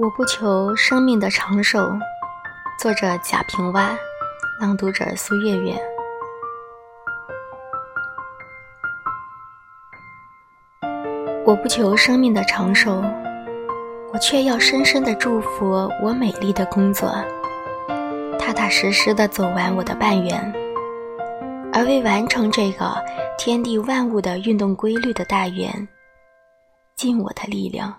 我不求生命的长寿作者贾平凹朗读者苏月月。我不求生命的长寿我却要深深的祝福我美丽的工作踏踏实实的走完我的半圆而为完成这个天地万物的运动规律的大圆尽我的力量。